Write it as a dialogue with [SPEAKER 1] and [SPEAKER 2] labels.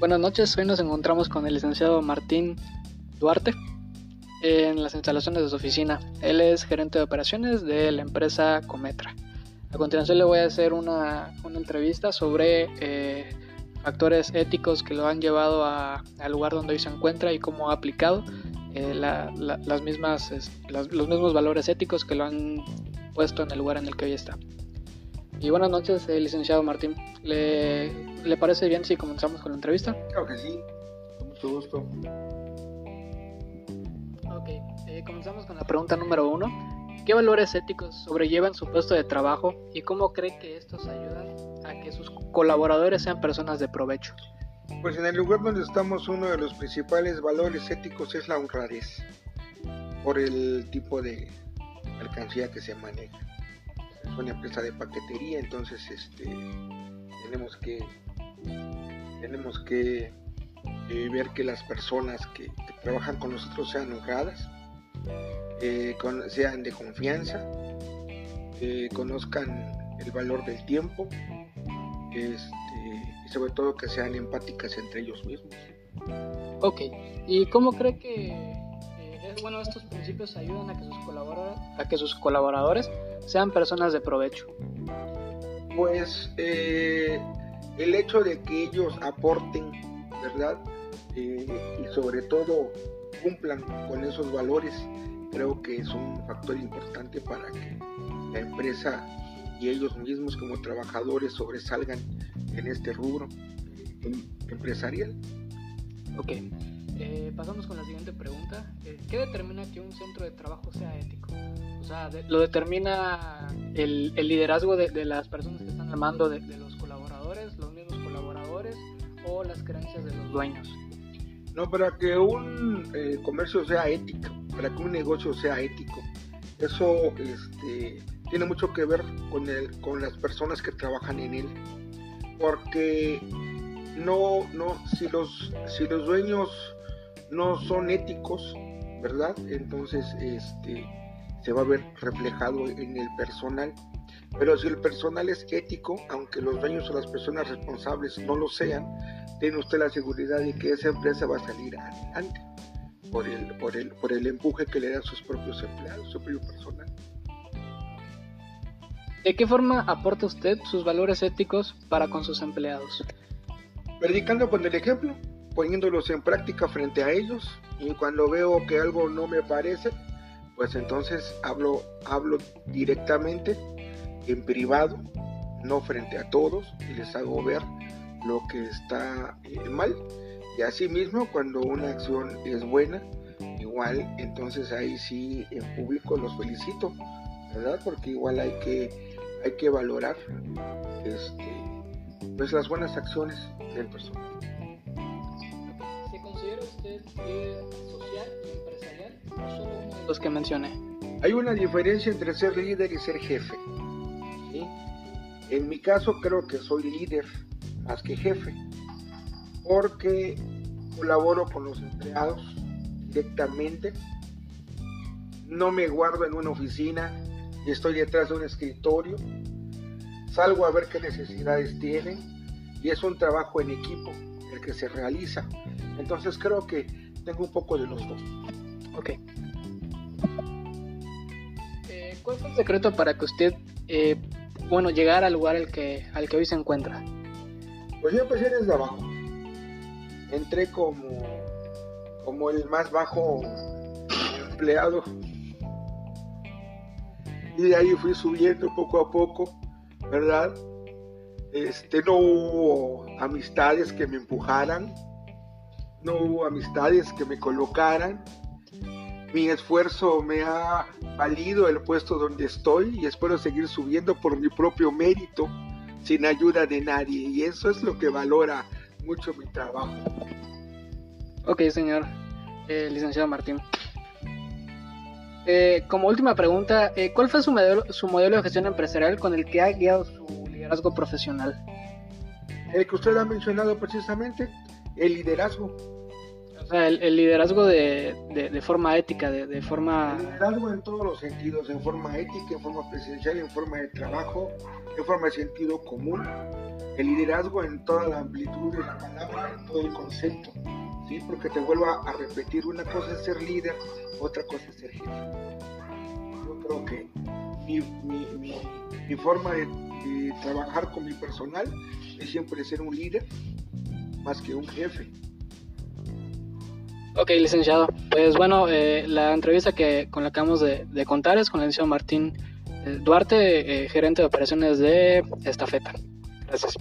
[SPEAKER 1] Buenas noches, hoy nos encontramos con el licenciado Martín Duarte en las instalaciones de su oficina. Él es gerente de operaciones de la empresa Cometra. A continuación le voy a hacer una, entrevista sobre eh, factores éticos que lo han llevado al lugar donde hoy se encuentra y cómo ha aplicado eh, las mismas, los mismos valores éticos que lo han puesto en el lugar en el que hoy está. Y buenas noches, eh, licenciado Martín. ¿Le, ¿Le, parece bien si comenzamos con la entrevista?
[SPEAKER 2] Claro que sí, con mucho gusto.
[SPEAKER 1] Ok, eh, comenzamos con la pregunta número uno. ¿Qué valores éticos sobrellevan su puesto de trabajo y cómo cree que estos ayudan a que sus colaboradores sean personas de provecho?
[SPEAKER 2] Pues en el lugar donde estamos uno de los principales valores éticos es la honradez, por el tipo de mercancía que se maneja es una empresa de paquetería, entonces este, tenemos que tenemos que eh, ver que las personas que, trabajan con nosotros sean honradas, eh, sean de confianza, eh, conozcan el valor del tiempo este, y sobre todo que sean empáticas entre ellos mismos.
[SPEAKER 1] Ok, ¿y cómo cree que bueno, estos principios ayudan a que sus colaboradores, a que sus colaboradores sean personas de provecho?
[SPEAKER 2] Pues eh, el hecho de que ellos aporten, ¿verdad? Eh, y sobre todo cumplan con esos valores, creo que es un factor importante para que la empresa y ellos mismos como trabajadores sobresalgan en este rubro em, empresarial.
[SPEAKER 1] Ok. Eh, pasamos con la siguiente pregunta. Eh, ¿Qué determina que un centro de trabajo sea ético? O sea, ¿lo determina el, liderazgo de, las personas que están al mando de, los colaboradores, los mismos colaboradores o las creencias de los dueños?
[SPEAKER 2] No, para que un eh, comercio sea ético, para que un negocio sea ético, eso este, tiene mucho que ver con, con las personas que trabajan en él. Porque no, no, si los, si los dueños no son éticos, ¿verdad? Entonces, este, se va a ver reflejado en el personal. Pero si el personal es ético, aunque los dueños o las personas responsables no lo sean, tiene usted la seguridad de que esa empresa va a salir adelante por el, por el, por el empuje que le dan sus propios empleados, su propio personal.
[SPEAKER 1] ¿De qué forma aporta usted sus valores éticos para con sus empleados?
[SPEAKER 2] Predicando con el ejemplo, poniéndolos en práctica frente a ellos y cuando veo que algo no me parece, pues entonces hablo, hablo directamente en privado, no frente a todos y les hago ver lo que está eh, mal. Y así mismo cuando una acción es buena, igual entonces ahí sí en público los felicito, ¿verdad? Porque igual hay que, hay que valorar este, pues las buenas acciones del personal
[SPEAKER 1] social y empresarial solo uno de los que mencioné?
[SPEAKER 2] Hay una diferencia entre ser líder y ser jefe. En mi caso creo que soy líder más que jefe, porque colaboro con los empleados directamente, no me guardo en una oficina y estoy detrás de un escritorio, salgo a ver qué necesidades tienen y es un trabajo en equipo el que se realiza. Entonces creo que tengo un poco de los dos.
[SPEAKER 1] Ok. Eh, ¿Cuál fue el secreto para que usted, eh, bueno, llegara al lugar al que, al que hoy se encuentra?
[SPEAKER 2] Pues yo empecé desde abajo. Entré como, como el más bajo empleado. Y de ahí fui subiendo poco a poco, ¿verdad? Este, no hubo amistades que me empujaran, no hubo amistades que me colocaran. Mi esfuerzo me ha valido el puesto donde estoy y espero seguir subiendo por mi propio mérito, sin ayuda de nadie. Y eso es lo que valora mucho mi trabajo.
[SPEAKER 1] Ok, señor eh, licenciado Martín. Eh, como última pregunta, eh, ¿cuál fue su modelo, su modelo de gestión empresarial con el que ha guiado su liderazgo profesional?
[SPEAKER 2] El que usted ha mencionado precisamente, el liderazgo.
[SPEAKER 1] O sea, el, liderazgo de, de, forma ética, de, de, forma...
[SPEAKER 2] El liderazgo en todos los sentidos, en forma ética, en forma presencial, en forma de trabajo, en forma de sentido común, el liderazgo en toda la amplitud de la palabra, en todo el concepto, ¿sí? porque te vuelvo a repetir, una cosa es ser líder, otra cosa es ser jefe. Yo creo que mi, mi, mi, forma de, trabajar con mi personal es siempre ser un líder más que un jefe.
[SPEAKER 1] Ok, licenciado. Pues bueno, eh, la entrevista que con la que acabamos de, contar es con el licenciado Martín eh, Duarte, eh, gerente de operaciones de Estafeta. Gracias.